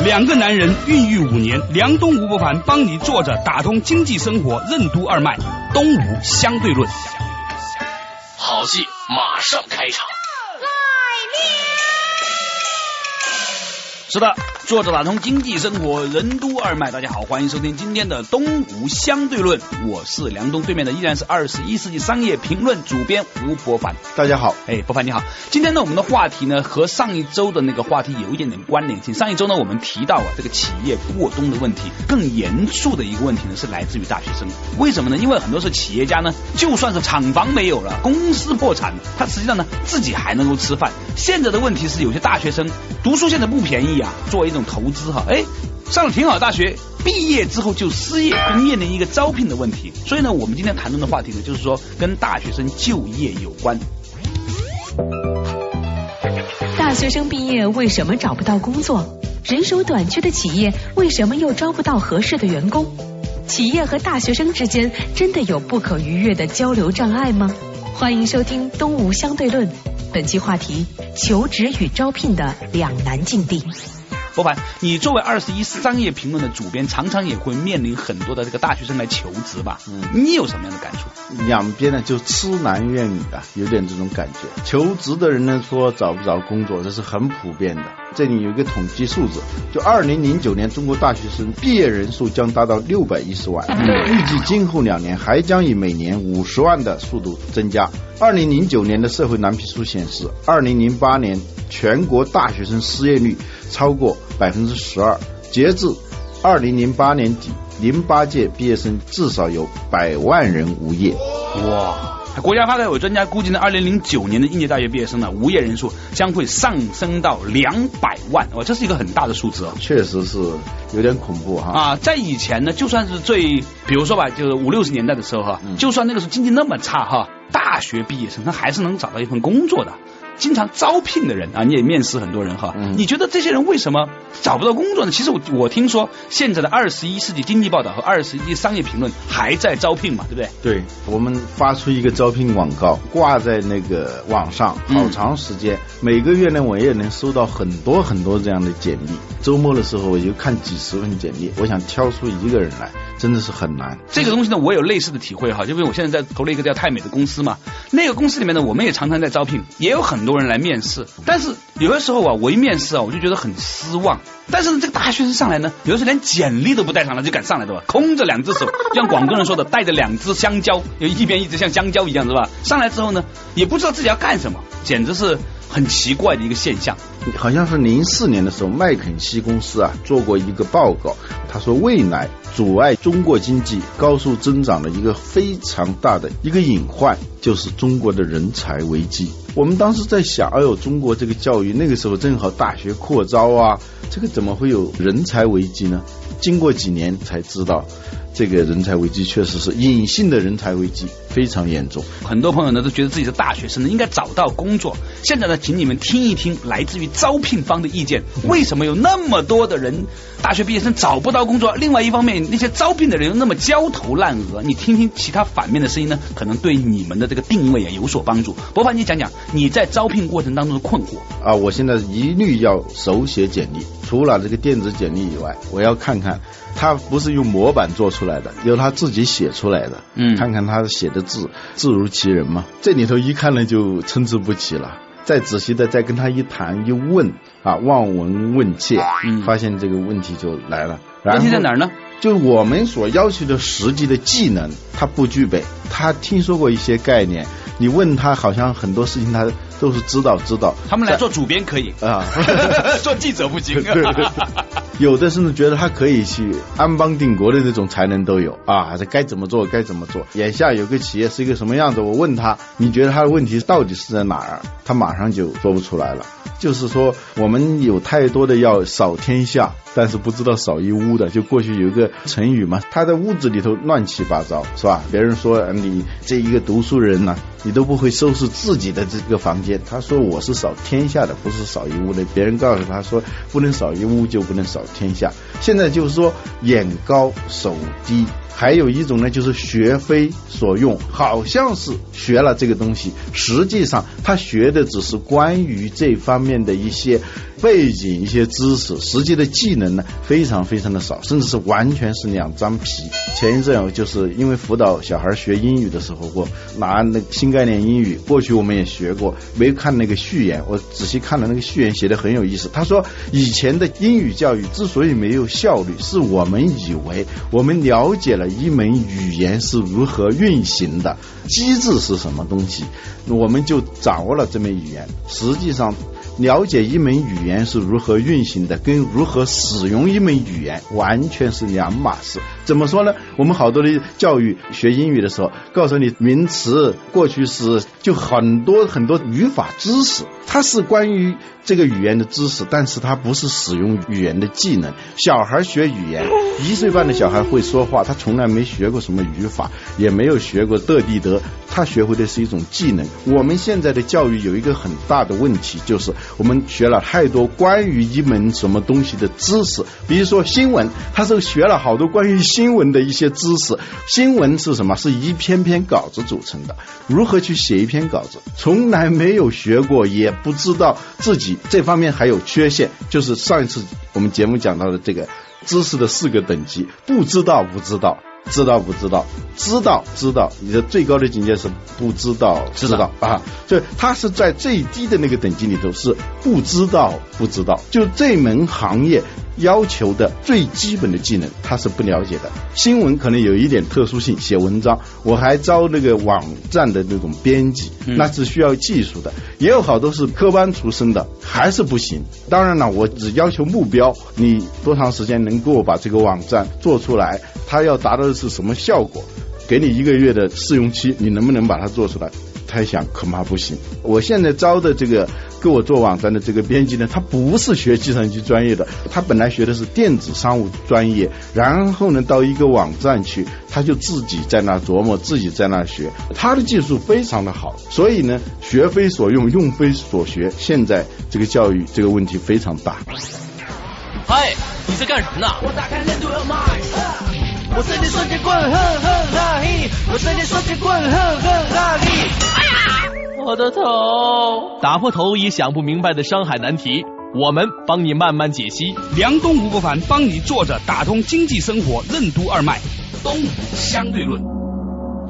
两个男人孕育五年，梁东吴伯凡帮你坐着打通经济生活任督二脉，东吴相对论。好戏马上开场。来是的，坐着打通经济生活任督二脉。大家好，欢迎收听今天的东吴相对论，我是梁东，对面的依然是二十一世纪商业评论主编吴伯凡。大家好，哎，伯凡你好。今天呢，我们的话题呢和上一周的那个话题有一点点关联性。上一周呢，我们提到啊这个企业过冬的问题，更严肃的一个问题呢是来自于大学生。为什么呢？因为很多时候企业家呢，就算是厂房没有了，公司破产了，他实际上呢自己还能够吃饭。现在的问题是，有些大学生读书现在不便宜啊。作为一这种投资哈，哎，上了挺好大学，毕业之后就失业，就面临一个招聘的问题。所以呢，我们今天谈论的话题呢，就是说跟大学生就业有关。大学生毕业为什么找不到工作？人手短缺的企业为什么又招不到合适的员工？企业和大学生之间真的有不可逾越的交流障碍吗？欢迎收听《东吴相对论》，本期话题：求职与招聘的两难境地。博凡，你作为二十一商业评论的主编，常常也会面临很多的这个大学生来求职吧？嗯，你有什么样的感触？两边呢就痴男怨女啊，有点这种感觉。求职的人呢说找不着工作，这是很普遍的。这里有一个统计数字，就二零零九年中国大学生毕业人数将达到六百一十万，预计今后两年还将以每年五十万的速度增加。二零零九年的社会蓝皮书显示，二零零八年全国大学生失业率超过百分之十二。截至二零零八年底，零八届毕业生至少有百万人无业。哇！国家发改委专家估计呢，二零零九年的应届大学毕业生呢，无业人数将会上升到两百万。哇，这是一个很大的数字哦。确实是有点恐怖哈。啊，在以前呢，就算是最，比如说吧，就是五六十年代的时候哈，就算那个时候经济那么差哈，大学毕业生他还是能找到一份工作的。经常招聘的人啊，你也面试很多人哈。你觉得这些人为什么找不到工作呢？其实我我听说现在的二十一世纪经济报道和二十一世纪商业评论还在招聘嘛，对不对？对，我们发出一个招聘广告，挂在那个网上好长时间，每个月呢我也能收到很多很多这样的简历。周末的时候我就看几十份简历，我想挑出一个人来，真的是很难。这个东西呢，我有类似的体会哈，就因为我现在在投了一个叫泰美的公司嘛，那个公司里面呢，我们也常常在招聘，也有。很多人来面试，但是有的时候啊，我一面试啊，我就觉得很失望。但是呢，这个大学生上来呢，有的时候连简历都不带上来就敢上来的吧？空着两只手，像广东人说的，带着两只香蕉，有一边一直像香蕉一样，是吧？上来之后呢，也不知道自己要干什么，简直是很奇怪的一个现象。好像是零四年的时候，麦肯锡公司啊做过一个报告，他说未来阻碍中国经济高速增长的一个非常大的一个隐患，就是中国的人才危机。我们当时在想，哎呦，中国这个教育那个时候正好大学扩招啊，这个怎么会有人才危机呢？经过几年才知道。这个人才危机确实是隐性的人才危机，非常严重。很多朋友呢都觉得自己是大学生呢，应该找到工作。现在呢，请你们听一听来自于招聘方的意见：为什么有那么多的人大学毕业生找不到工作？另外一方面，那些招聘的人又那么焦头烂额。你听听其他反面的声音呢，可能对你们的这个定位啊有所帮助。博凡，你讲讲你在招聘过程当中的困惑啊！我现在一律要手写简历，除了这个电子简历以外，我要看看他不是用模板做出。来的由他自己写出来的，嗯，看看他写的字字如其人嘛，这里头一看呢就参差不齐了。再仔细的再跟他一谈一问啊，望闻问切，嗯，发现这个问题就来了。问题在哪儿呢？就我们所要求的实际的技能他不具备，他听说过一些概念，你问他好像很多事情他都是知道知道。他们来做主编可以啊，做记者不行。有的甚至觉得他可以去安邦定国的那种才能都有啊，这该怎么做该怎么做。眼下有个企业是一个什么样子，我问他，你觉得他的问题到底是在哪儿？他马上就说不出来了。就是说，我们有太多的要扫天下，但是不知道扫一屋的。就过去有一个成语嘛，他在屋子里头乱七八糟，是吧？别人说你这一个读书人呢，你都不会收拾自己的这个房间。他说我是扫天下的，不是扫一屋的。别人告诉他说，不能扫一屋就不能扫天下。现在就是说，眼高手低。还有一种呢，就是学非所用，好像是学了这个东西，实际上他学的只是关于这方面的一些背景、一些知识，实际的技能呢非常非常的少，甚至是完全是两张皮。前一阵我就是因为辅导小孩学英语的时候，我拿那新概念英语，过去我们也学过，没看那个序言，我仔细看了那个序言，写的很有意思。他说以前的英语教育之所以没有效率，是我们以为我们了解了。一门语言是如何运行的，机制是什么东西，我们就掌握了这门语言。实际上，了解一门语言是如何运行的，跟如何使用一门语言完全是两码事。怎么说呢？我们好多的教育学英语的时候，告诉你名词、过去式，就很多很多语法知识，它是关于这个语言的知识，但是它不是使用语言的技能。小孩学语言，一岁半的小孩会说话，他从来没学过什么语法，也没有学过的地德，他学会的是一种技能。我们现在的教育有一个很大的问题，就是我们学了太多关于一门什么东西的知识，比如说新闻，他是学了好多关于。新闻的一些知识，新闻是什么？是一篇篇稿子组成的。如何去写一篇稿子？从来没有学过，也不知道自己这方面还有缺陷。就是上一次我们节目讲到的这个知识的四个等级，不知道不知道。知道不知道？知道知道，你的最高的境界是不知道知道啊！所以他是在最低的那个等级里头是不知道不知道，就这门行业要求的最基本的技能他是不了解的。新闻可能有一点特殊性，写文章我还招那个网站的那种编辑，那是需要技术的。也有好多是科班出身的，还是不行。当然了，我只要求目标，你多长时间能够把这个网站做出来？他要达到的是什么效果？给你一个月的试用期，你能不能把它做出来？他想恐怕不行。我现在招的这个给我做网站的这个编辑呢，他不是学计算机专业的，他本来学的是电子商务专业，然后呢到一个网站去，他就自己在那琢磨，自己在那学，他的技术非常的好，所以呢学非所用，用非所学。现在这个教育这个问题非常大。嗨，你在干什么呢？我打开任督二脉。我瞬间瞬间滚，哼哼哈嘿！我瞬间瞬间滚，哼哼哈嘿！哎呀，我的头！打破头也想不明白的商海难题，我们帮你慢慢解析。梁东吴不凡帮你坐着打通经济生活任督二脉，东吴相对论。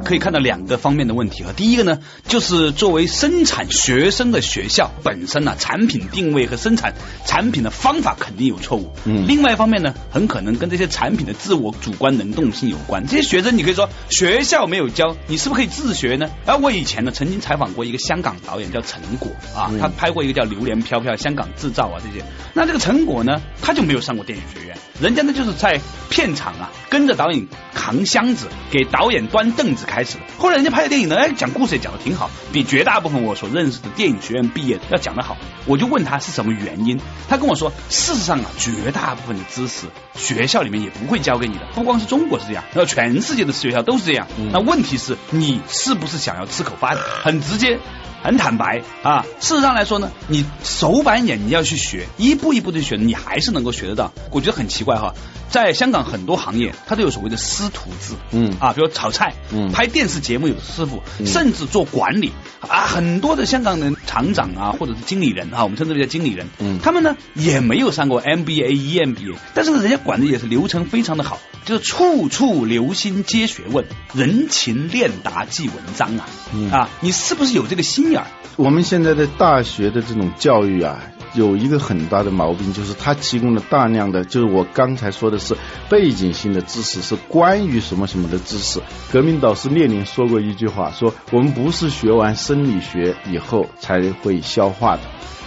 可以看到两个方面的问题啊，第一个呢，就是作为生产学生的学校本身呢，产品定位和生产产品的方法肯定有错误。嗯。另外一方面呢，很可能跟这些产品的自我主观能动性有关。这些学生，你可以说学校没有教，你是不是可以自学呢？而我以前呢，曾经采访过一个香港导演叫陈果啊，他拍过一个叫《榴莲飘飘》，香港制造啊这些。那这个陈果呢，他就没有上过电影学院，人家呢就是在片场啊，跟着导演扛箱子，给导演端凳子。开始了，后来人家拍的电影呢，哎，讲故事也讲的挺好，比绝大部分我所认识的电影学院毕业的要讲的好。我就问他是什么原因，他跟我说，事实上啊，绝大部分的知识学校里面也不会教给你的，不光是中国是这样，然后全世界的学校都是这样。那问题是，你是不是想要吃口饭？很直接。很坦白啊，事实上来说呢，你手板眼你要去学，一步一步的学，你还是能够学得到。我觉得很奇怪哈，在香港很多行业，它都有所谓的师徒制，嗯啊，比如炒菜，嗯，拍电视节目有师傅，甚至做管理啊，很多的香港人厂长啊，或者是经理人啊，我们称之为叫经理人，嗯，他们呢也没有上过 MBA、EMBA，但是呢，人家管的也是流程非常的好，就是处处留心皆学问，人情练达即文章啊，啊，你是不是有这个心？我们现在的大学的这种教育啊，有一个很大的毛病，就是它提供了大量的，就是我刚才说的是背景性的知识，是关于什么什么的知识。革命导师列宁说过一句话，说我们不是学完生理学以后才会消化的。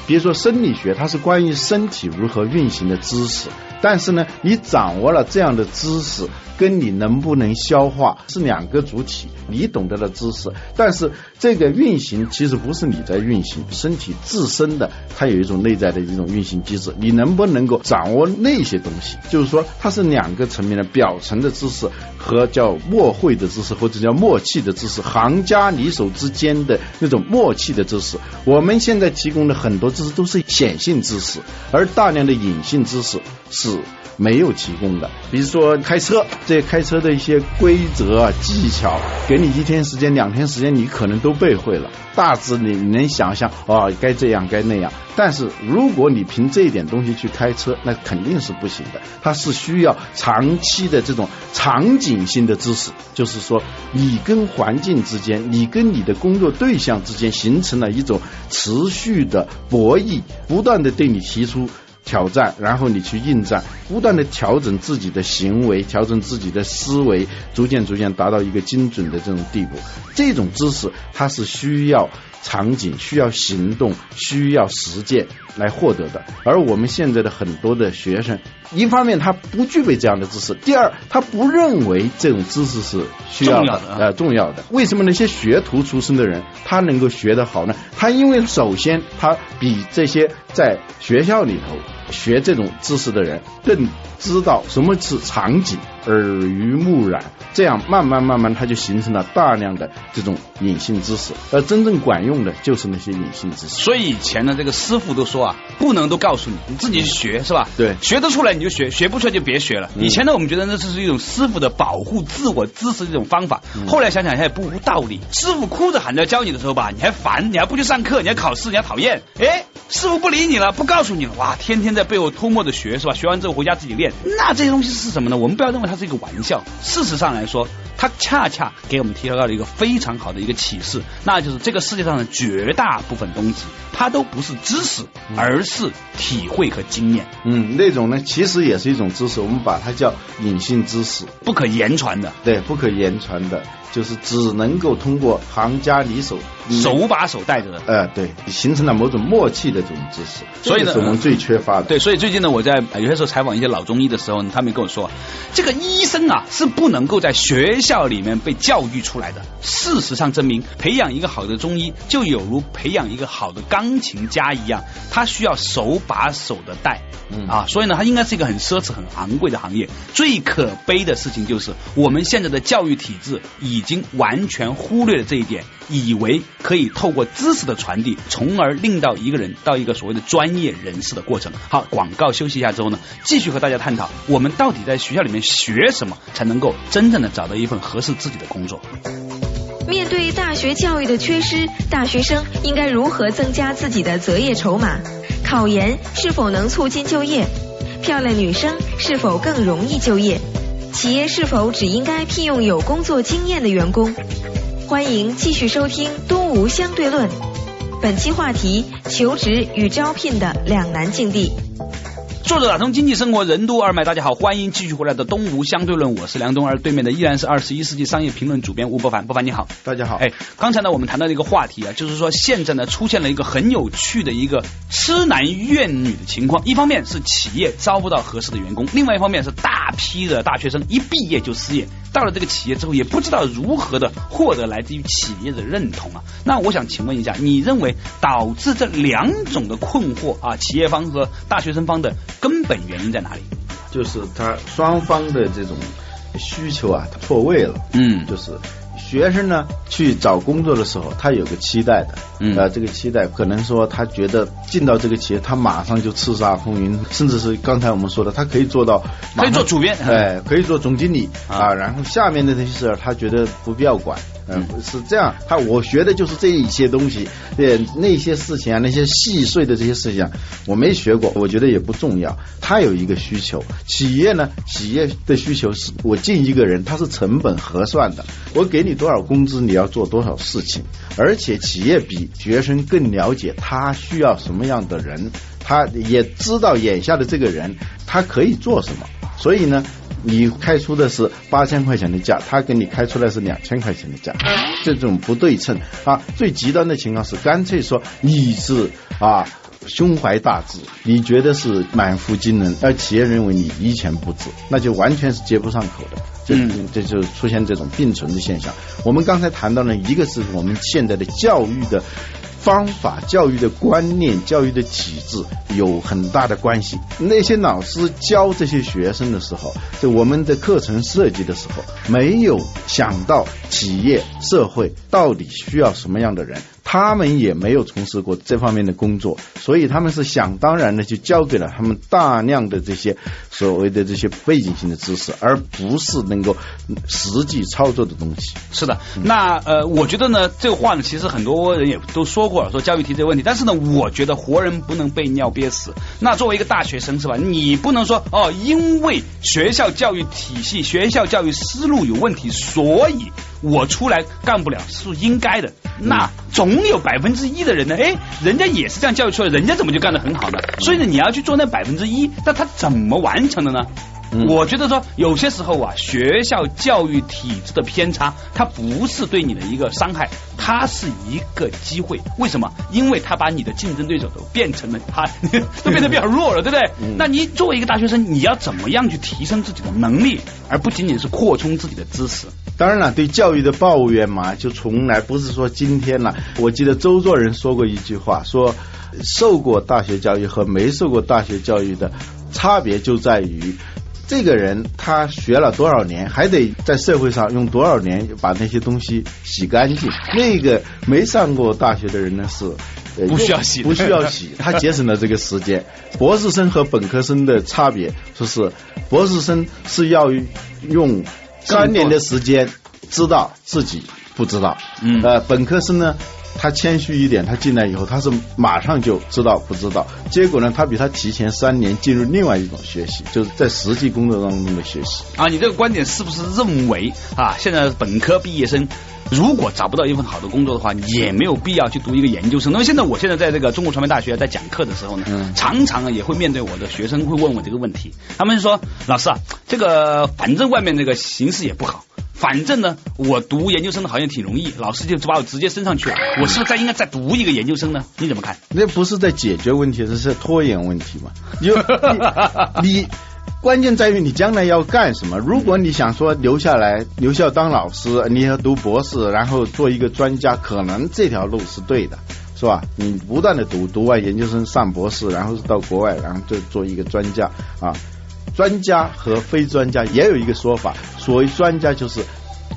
比如说生理学，它是关于身体如何运行的知识。但是呢，你掌握了这样的知识，跟你能不能消化是两个主体。你懂得的知识，但是这个运行其实不是你在运行，身体自身的它有一种内在的一种运行机制。你能不能够掌握那些东西？就是说，它是两个层面的表层的知识和叫默会的知识，或者叫默契的知识，行家里手之间的那种默契的知识。我们现在提供的很多知识都是显性知识，而大量的隐性知识是。没有提供的，比如说开车，这开车的一些规则技巧，给你一天时间、两天时间，你可能都背会了。大致你能想象哦，该这样该那样。但是如果你凭这一点东西去开车，那肯定是不行的。它是需要长期的这种场景性的知识，就是说你跟环境之间，你跟你的工作对象之间形成了一种持续的博博弈，不断的对你提出。挑战，然后你去应战，不断的调整自己的行为，调整自己的思维，逐渐逐渐达到一个精准的这种地步。这种知识它是需要场景、需要行动、需要实践来获得的。而我们现在的很多的学生，一方面他不具备这样的知识，第二他不认为这种知识是需要的呃重要的。为什么那些学徒出身的人他能够学得好呢？他因为首先他比这些在学校里头。学这种知识的人更知道什么是场景，耳濡目染，这样慢慢慢慢他就形成了大量的这种隐性知识，而真正管用的就是那些隐性知识。所以以前呢，这个师傅都说啊，不能都告诉你，你自己去学是吧？对，学得出来你就学，学不出来就别学了。以前呢，我们觉得那这是一种师傅的保护自我知识的一种方法，后来想想也不无道理。师傅哭着喊着教你的时候吧，你还烦，你还不去上课，你还考试，你还讨厌，哎。师傅不理你了，不告诉你了，哇，天天在背后偷摸的学是吧？学完之后回家自己练，那这些东西是什么呢？我们不要认为它是一个玩笑，事实上来说，它恰恰给我们提到了一个非常好的一个启示，那就是这个世界上的绝大部分东西，它都不是知识，而是体会和经验。嗯，那种呢，其实也是一种知识，我们把它叫隐性知识，不可言传的。对，不可言传的。就是只能够通过行家里手手把手带着的，呃，对，形成了某种默契的这种知识，所以呢，是我们最缺乏的。对，所以最近呢，我在有些时候采访一些老中医的时候，他们跟我说，这个医生啊是不能够在学校里面被教育出来的。事实上证明，培养一个好的中医，就有如培养一个好的钢琴家一样，他需要手把手的带，嗯啊，所以呢，他应该是一个很奢侈、很昂贵的行业。最可悲的事情就是，我们现在的教育体制已经完全忽略了这一点，以为可以透过知识的传递，从而令到一个人到一个所谓的专业人士的过程。好，广告休息一下之后呢，继续和大家探讨，我们到底在学校里面学什么，才能够真正的找到一份合适自己的工作。面对大学教育的缺失，大学生应该如何增加自己的择业筹码？考研是否能促进就业？漂亮女生是否更容易就业？企业是否只应该聘用有工作经验的员工？欢迎继续收听《东吴相对论》，本期话题：求职与招聘的两难境地。作者打通经济生活任督二脉，大家好，欢迎继续回来的东吴相对论，我是梁东，而对面的依然是二十一世纪商业评论主编吴伯凡，伯凡你好，大家好。哎，刚才呢我们谈到一个话题啊，就是说现在呢出现了一个很有趣的一个痴男怨女的情况，一方面是企业招不到合适的员工，另外一方面是大批的大学生一毕业就失业，到了这个企业之后也不知道如何的获得来自于企业的认同啊。那我想请问一下，你认为导致这两种的困惑啊，企业方和大学生方的？根本原因在哪里？就是他双方的这种需求啊错位了。嗯，就是学生呢去找工作的时候，他有个期待的。嗯，呃，这个期待可能说他觉得进到这个企业，他马上就叱咤风云，甚至是刚才我们说的，他可以做到可以做主编，哎，可以做总经理啊。然后下面的那些事儿，他觉得不必要管。嗯，是这样。他我学的就是这一些东西，对那些事情啊，那些细碎的这些事情，我没学过，我觉得也不重要。他有一个需求，企业呢，企业的需求是我进一个人，他是成本核算的，我给你多少工资，你要做多少事情，而且企业比学生更了解他需要什么样的人，他也知道眼下的这个人他可以做什么，所以呢。你开出的是八千块钱的价，他给你开出来是两千块钱的价，这种不对称啊。最极端的情况是干脆说你是啊胸怀大志，你觉得是满腹经纶，而企业认为你一钱不值，那就完全是接不上口的。这这就出现这种并存的现象。我们刚才谈到了一个是我们现在的教育的。方法、教育的观念、教育的体制有很大的关系。那些老师教这些学生的时候，就我们的课程设计的时候，没有想到企业社会到底需要什么样的人。他们也没有从事过这方面的工作，所以他们是想当然的就交给了他们大量的这些所谓的这些背景性的知识，而不是能够实际操作的东西。是的，那呃，我觉得呢，这个话呢，其实很多人也都说过了，说教育题这个问题。但是呢，我觉得活人不能被尿憋死。那作为一个大学生是吧？你不能说哦，因为学校教育体系、学校教育思路有问题，所以我出来干不了是应该的。那总有百分之一的人呢，哎，人家也是这样教育出来，人家怎么就干得很好呢？所以呢，你要去做那百分之一，那他怎么完成的呢？我觉得说有些时候啊，学校教育体制的偏差，它不是对你的一个伤害，它是一个机会。为什么？因为它把你的竞争对手都变成了他，都变得比较弱了，对不对？那你作为一个大学生，你要怎么样去提升自己的能力，而不仅仅是扩充自己的知识？当然了，对教育的抱怨嘛，就从来不是说今天了。我记得周作人说过一句话，说受过大学教育和没受过大学教育的差别就在于。这个人他学了多少年，还得在社会上用多少年把那些东西洗干净。那个没上过大学的人呢，是不需要洗，不需要洗，他节省了这个时间。博士生和本科生的差别就是，博士生是要用三年的时间知道自己不知道，嗯，呃，本科生呢。他谦虚一点，他进来以后，他是马上就知道不知道。结果呢，他比他提前三年进入另外一种学习，就是在实际工作当中的学习。啊，你这个观点是不是认为啊，现在本科毕业生如果找不到一份好的工作的话，也没有必要去读一个研究生？那么现在我现在在这个中国传媒大学在讲课的时候呢，常常也会面对我的学生会问我这个问题，他们说老师啊，这个反正外面这个形势也不好。反正呢，我读研究生的好像挺容易，老师就把我直接升上去了。我是不是再应该再读一个研究生呢？你怎么看？那不是在解决问题，这是拖延问题嘛？你你关键在于你将来要干什么？如果你想说留下来留校当老师，你要读博士，然后做一个专家，可能这条路是对的，是吧？你不断的读，读完研究生上博士，然后到国外，然后就做一个专家啊。专家和非专家也有一个说法，所谓专家就是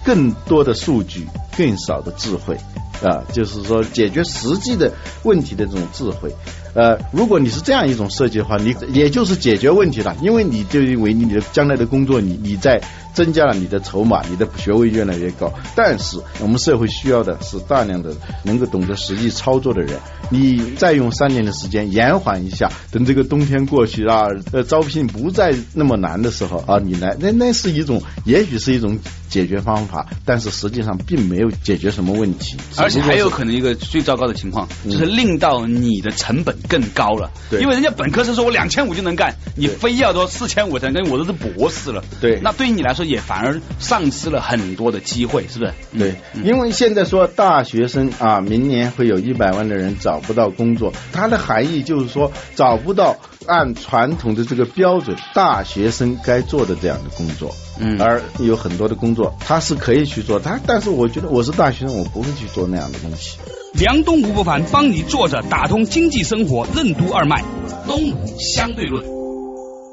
更多的数据，更少的智慧啊，就是说解决实际的问题的这种智慧。呃，如果你是这样一种设计的话，你也就是解决问题了，因为你就因为你的将来的工作，你你在增加了你的筹码，你的学位越来越高。但是我们社会需要的是大量的能够懂得实际操作的人。你再用三年的时间延缓一下，等这个冬天过去啊，呃，招聘不再那么难的时候啊，你来，那那是一种，也许是一种解决方法，但是实际上并没有解决什么问题。而且还有可能一个最糟糕的情况，就是令到你的成本。更高了，对，因为人家本科生说我两千五就能干，你非要说四千五才能，我都是博士了，对，那对于你来说也反而丧失了很多的机会，是不是？对，因为现在说大学生啊，明年会有一百万的人找不到工作，它的含义就是说找不到按传统的这个标准大学生该做的这样的工作，嗯，而有很多的工作他是可以去做，他但是我觉得我是大学生，我不会去做那样的东西。梁东吴不凡帮你坐着打通经济生活任督二脉，东吴相对论。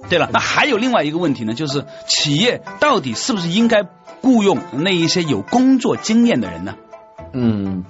对了，那还有另外一个问题呢，就是企业到底是不是应该雇佣那一些有工作经验的人呢？嗯，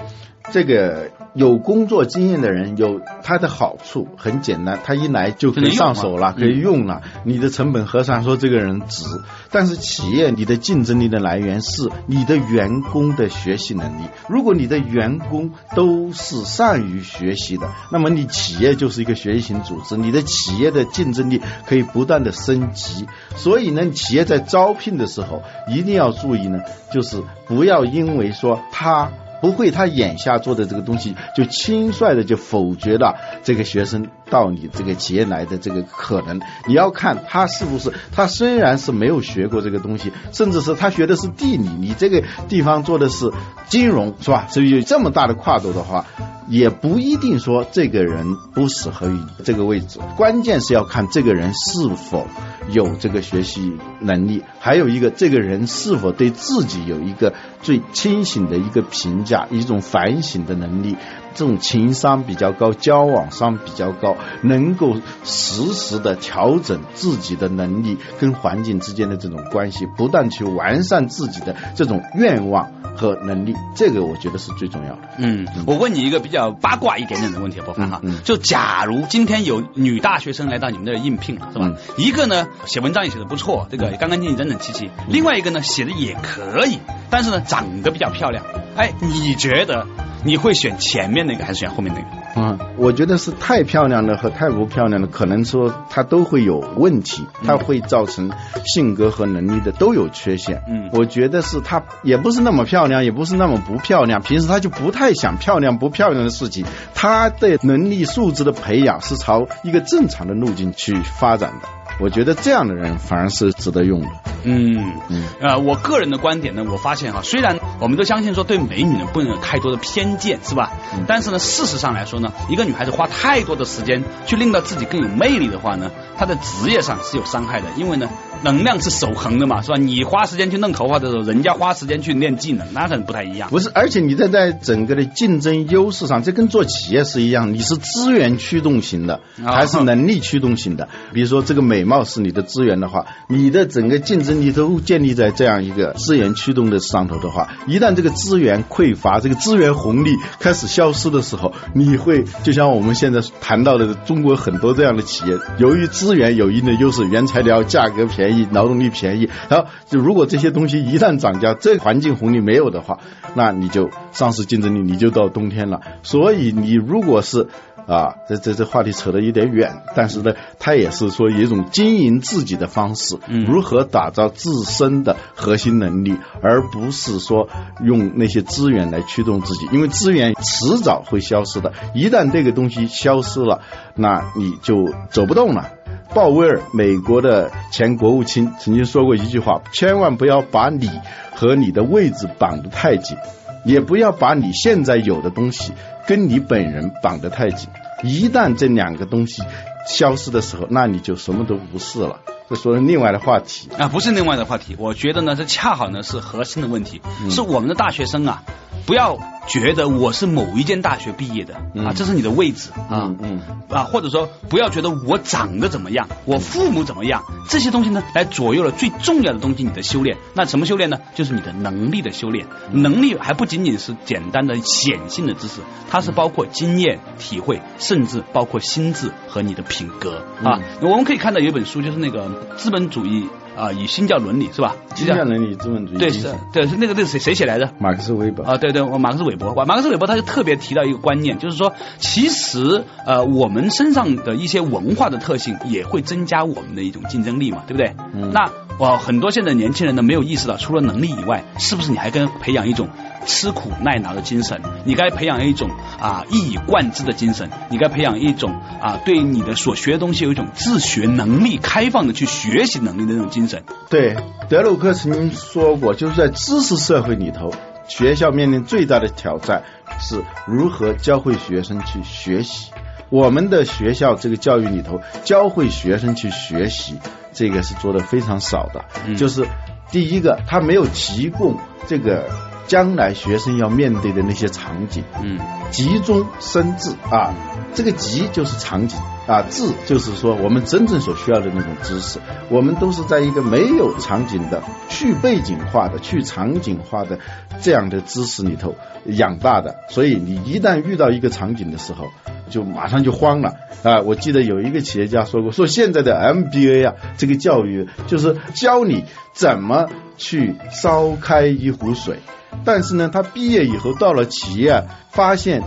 这个。有工作经验的人有他的好处，很简单，他一来就可以上手了，可以用了。你的成本核算说这个人值，但是企业你的竞争力的来源是你的员工的学习能力。如果你的员工都是善于学习的，那么你企业就是一个学习型组织，你的企业的竞争力可以不断的升级。所以呢，企业在招聘的时候一定要注意呢，就是不要因为说他。不会，他眼下做的这个东西就轻率的就否决了这个学生到你这个企业来的这个可能。你要看他是不是，他虽然是没有学过这个东西，甚至是他学的是地理，你这个地方做的是金融，是吧？所以有这么大的跨度的话。也不一定说这个人不适合于这个位置，关键是要看这个人是否有这个学习能力，还有一个这个人是否对自己有一个最清醒的一个评价，一种反省的能力，这种情商比较高，交往商比较高，能够实时的调整自己的能力跟环境之间的这种关系，不断去完善自己的这种愿望和能力，这个我觉得是最重要的。嗯，我问你一个比较八卦一点点的问题，博凡哈嗯嗯，就假如今天有女大学生来到你们这儿应聘了，是吧？嗯？一个呢写文章也写的不错，这个干干净净、整整齐齐；另外一个呢写的也可以，但是呢长得比较漂亮。哎，你觉得你会选前面那个还是选后面那个？嗯，我觉得是太漂亮的和太不漂亮的，可能说它都会有问题，它会造成性格和能力的都有缺陷。嗯我觉得是她也不是那么漂亮，也不是那么不漂亮，平时她就不太想漂亮不漂亮的事情，她的能力素质的培养是朝一个正常的路径去发展的。我觉得这样的人反而是值得用的。嗯嗯呃，我个人的观点呢，我发现哈，虽然我们都相信说对美女呢不能有太多的偏见，是吧？嗯但是呢，事实上来说呢，一个女孩子花太多的时间去令到自己更有魅力的话呢，她的职业上是有伤害的，因为呢，能量是守恒的嘛，是吧？你花时间去弄头发的时候，人家花时间去练技能，那可能不太一样。不是，而且你在在整个的竞争优势上，这跟做企业是一样，你是资源驱动型的，啊还是能力驱动型的？比如说这个美貌是你的资源的话，你的整个竞争力都建立在这样一个资源驱动的上头的话，一旦这个资源匮乏，这个资源红利开始消失的时候，你会就像我们现在谈到的中国很多这样的企业，由于资源有一定的优势，原材料价格便宜，劳动力便宜，然后就如果这些东西一旦涨价，这环境红利没有的话，那你就丧失竞争力，你就到冬天了。所以你如果是啊，这这这话题扯得有点远，但是呢，它也是说一种经营自己的方式，嗯如何打造自身的核心能力，而不是说用那些资源来驱动自己，因为资源迟早会消失的，一旦这个东西消失了，那你就走不动了。鲍威尔，美国的前国务卿曾经说过一句话：千万不要把你和你的位置绑得太紧，也不要把你现在有的东西跟你本人绑得太紧。一旦这两个东西消失的时候，那你就什么都不是了。这说的另外的话题。啊，不是另外的话题，我觉得呢，这恰好呢是核心的问题，嗯是我们的大学生啊，不要觉得我是某一间大学毕业的啊，嗯这是你的位置啊嗯嗯啊，或者说不要觉得我长得怎么样，我父母怎么样，这些东西呢，来左右了最重要的东西，你的修炼。那什么修炼呢？就是你的能力的修炼。能力还不仅仅是简单的显性的知识，它是包括经验、体会，甚至包括心智和你的品格啊。我们可以看到有一本书，就是那个资本主义啊以新教伦理是吧？新教伦理、资本主义对是，对是那个那个谁谁写来的？马克思韦伯。啊，对对，我马克思韦伯，马克思韦伯他就特别提到一个观念，就是说，其实呃，我们身上的一些文化的特性也会增加我们的一种竞争力嘛，对不对？嗯那哇，很多现在年轻人呢没有意识到，除了能力以外，是不是你还该培养一种吃苦耐劳的精神？你该培养一种啊一以贯之的精神，你该培养一种啊对你的所学的东西有一种自学能力、开放的去学习能力的那种精神。对，德鲁克曾经说过，就是在知识社会里头，学校面临最大的挑战是如何教会学生去学习。我们的学校这个教育里头，教会学生去学习，这个是做的非常少的。嗯就是第一个，他没有提供这个将来学生要面对的那些场景。嗯急中生智啊，这个急就是场景啊，智就是说我们真正所需要的那种知识。我们都是在一个没有场景的、去背景化的、去场景化的这样的知识里头养大的，所以你一旦遇到一个场景的时候，就马上就慌了啊！我记得有一个企业家说过，说现在的 MBA 啊，这个教育就是教你怎么去烧开一壶水。但是呢，他毕业以后到了企业，发现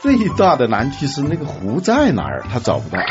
最大的难题是那个壶在哪儿，他找不到。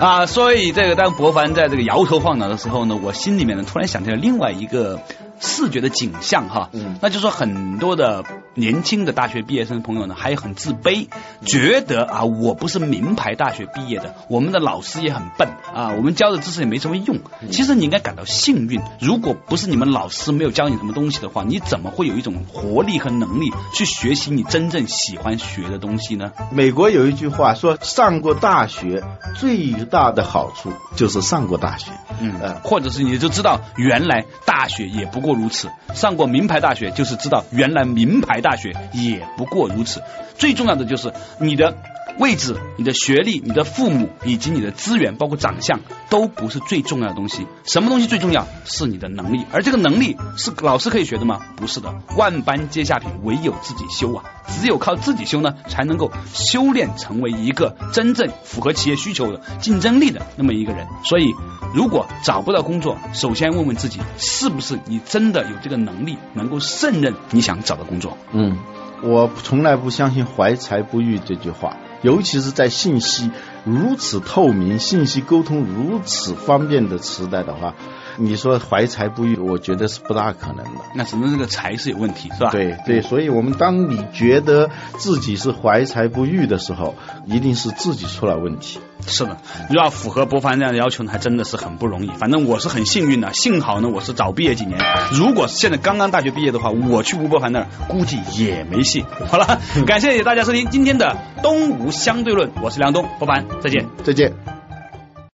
啊，所以这个当博凡在这个摇头晃脑的时候呢，我心里面呢突然想起了另外一个视觉的景象哈，嗯那就是说很多的年轻的大学毕业生朋友呢，还很自卑，觉得啊，我不是名牌大学毕业的，我们的老师也很笨啊，我们教的知识也没什么用。其实你应该感到幸运，如果不是你们老师没有教你什么东西的话，你怎么会有一种活力和能力去学习你真正喜欢学的东西呢？美国有一句话说，上过大学最大的好处就是上过大学。嗯，或者是你就知道原来大学也不过如此，上过名牌大学就是知道原来名牌大大学也不过如此。最重要的就是你的。位置、你的学历、你的父母以及你的资源，包括长相，都不是最重要的东西。什么东西最重要？是你的能力。而这个能力是老师可以学的吗？不是的。万般皆下品，唯有自己修啊！只有靠自己修呢，才能够修炼成为一个真正符合企业需求的竞争力的那么一个人。所以，如果找不到工作，首先问问自己，是不是你真的有这个能力，能够胜任你想找的工作？嗯，我从来不相信“怀才不遇”这句话。尤其是在信息如此透明、信息沟通如此方便的时代的话。你说怀才不遇，我觉得是不大可能的。那只能这个才是有问题，是吧？对对，所以我们当你觉得自己是怀才不遇的时候，一定是自己出了问题。是的，要符合博凡这样的要求呢，还真的是很不容易。反正我是很幸运的，幸好呢我是早毕业几年。如果现在刚刚大学毕业的话，我去吴博凡那儿估计也没戏。好了，感谢大家收听今天的东吴相对论，我是梁东，博凡，再见，再见。